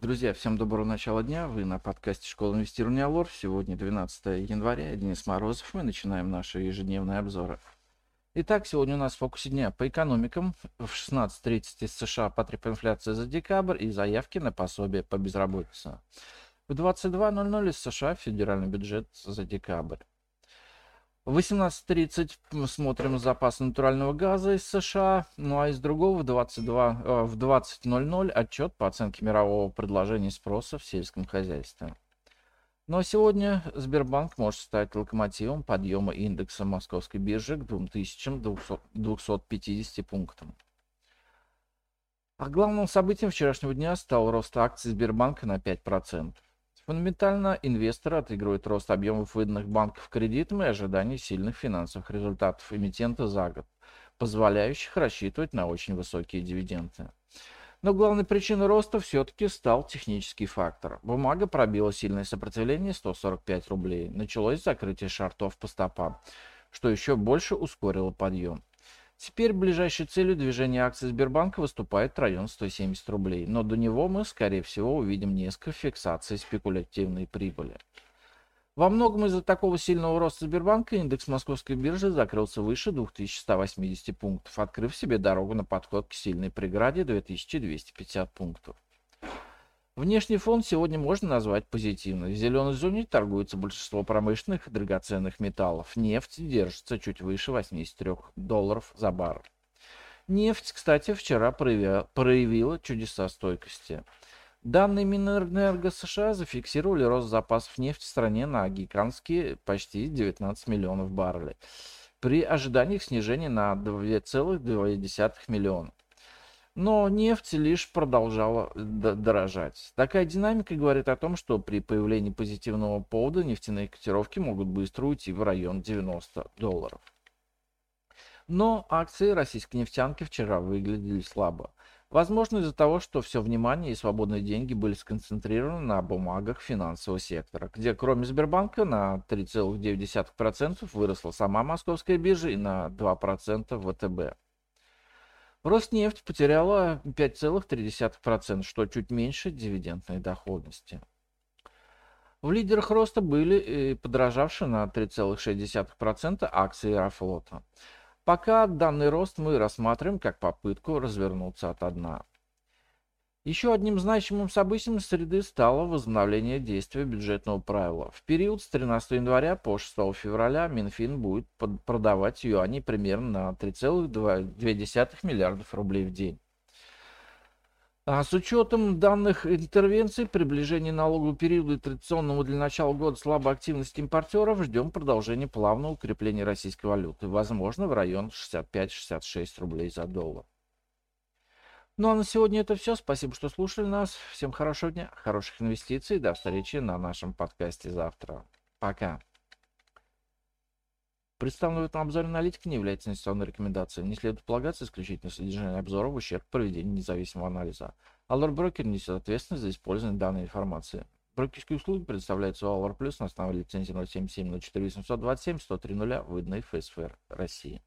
Друзья, всем доброго начала дня. Вы на подкасте «Школа инвестирования Алор». Сегодня 12 января, Денис Морозов. Мы начинаем наши ежедневные обзоры. Итак, сегодня у нас в фокусе дня по экономикам. В 16.30 из США потреб инфляция за декабрь и заявки на пособие по безработице. В 22.00 из США федеральный бюджет за декабрь. В 18.30 смотрим запас натурального газа из США, ну а из другого в 22, э, в 20.00 отчет по оценке мирового предложения и спроса в сельском хозяйстве. Ну а сегодня Сбербанк может стать локомотивом подъема индекса московской биржи к 2250 пунктам. А главным событием вчерашнего дня стал рост акций Сбербанка на 5%. Фундаментально инвесторы отыгрывают рост объемов выданных банков кредитом и ожидание сильных финансовых результатов эмитента за год, позволяющих рассчитывать на очень высокие дивиденды. Но главной причиной роста все-таки стал технический фактор. Бумага пробила сильное сопротивление 145 рублей. Началось закрытие шартов по стопам, что еще больше ускорило подъем. Теперь ближайшей целью движения акций Сбербанка выступает район 170 рублей, но до него мы, скорее всего, увидим несколько фиксаций спекулятивной прибыли. Во многом из-за такого сильного роста Сбербанка индекс московской биржи закрылся выше 2180 пунктов, открыв себе дорогу на подход к сильной преграде 2250 пунктов. Внешний фон сегодня можно назвать позитивным. В зеленой зоне торгуется большинство промышленных и драгоценных металлов. Нефть держится чуть выше 83 долларов за баррель. Нефть, кстати, вчера проявила, чудеса стойкости. Данные Минэнерго США зафиксировали рост запасов нефти в стране на гигантские почти 19 миллионов баррелей при ожиданиях снижения на 2,2 миллиона. Но нефть лишь продолжала дорожать. Такая динамика говорит о том, что при появлении позитивного повода нефтяные котировки могут быстро уйти в район 90 долларов. Но акции российской нефтянки вчера выглядели слабо. Возможно из-за того, что все внимание и свободные деньги были сконцентрированы на бумагах финансового сектора, где кроме Сбербанка на 3,9% выросла сама московская биржа и на 2% ВТБ. Роснефть потеряла 5,3%, что чуть меньше дивидендной доходности. В лидерах роста были подорожавшие на 3,6% акции Аэрофлота. Пока данный рост мы рассматриваем как попытку развернуться от дна. Еще одним значимым событием среды стало возобновление действия бюджетного правила. В период с 13 января по 6 февраля Минфин будет продавать юани примерно на 3,2 миллиардов рублей в день. А с учетом данных интервенций, приближения налогового периода и традиционного для начала года слабой активности импортеров, ждем продолжения плавного укрепления российской валюты, возможно, в район 65-66 рублей за доллар. Ну а на сегодня это все. Спасибо, что слушали нас. Всем хорошего дня, хороших инвестиций. До встречи на нашем подкасте завтра. Пока. Представленный в этом обзоре аналитика не является инвестиционной рекомендацией. Не следует полагаться исключительно содержание обзора в ущерб проведению независимого анализа. Allure Broker несет ответственность за использование данной информации. Брокерские услуги предоставляются у Allure Plus на основе лицензии 077 04 827 103 0 выданной ФСФР России.